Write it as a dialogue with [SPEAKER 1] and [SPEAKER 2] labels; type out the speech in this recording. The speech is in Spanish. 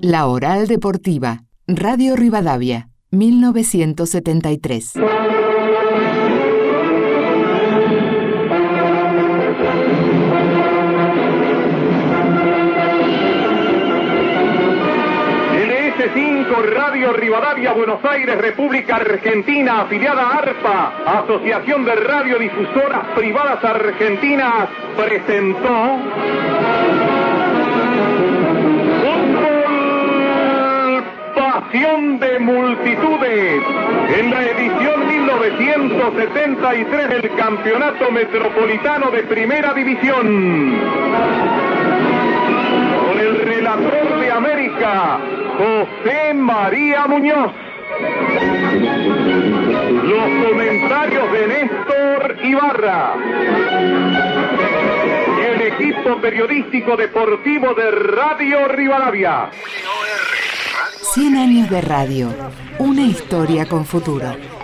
[SPEAKER 1] La Oral Deportiva, Radio Rivadavia, 1973.
[SPEAKER 2] Radio Rivadavia, Buenos Aires, República Argentina, afiliada a ARPA, Asociación de Radiodifusoras Privadas Argentinas, presentó Fútbol Pasión de Multitudes, en la edición 1973 del Campeonato Metropolitano de Primera División. Con el relator de América, José María Muñoz. Los comentarios de Néstor Ibarra. El equipo periodístico deportivo de Radio Rivadavia.
[SPEAKER 1] 100 años de radio, una historia con futuro.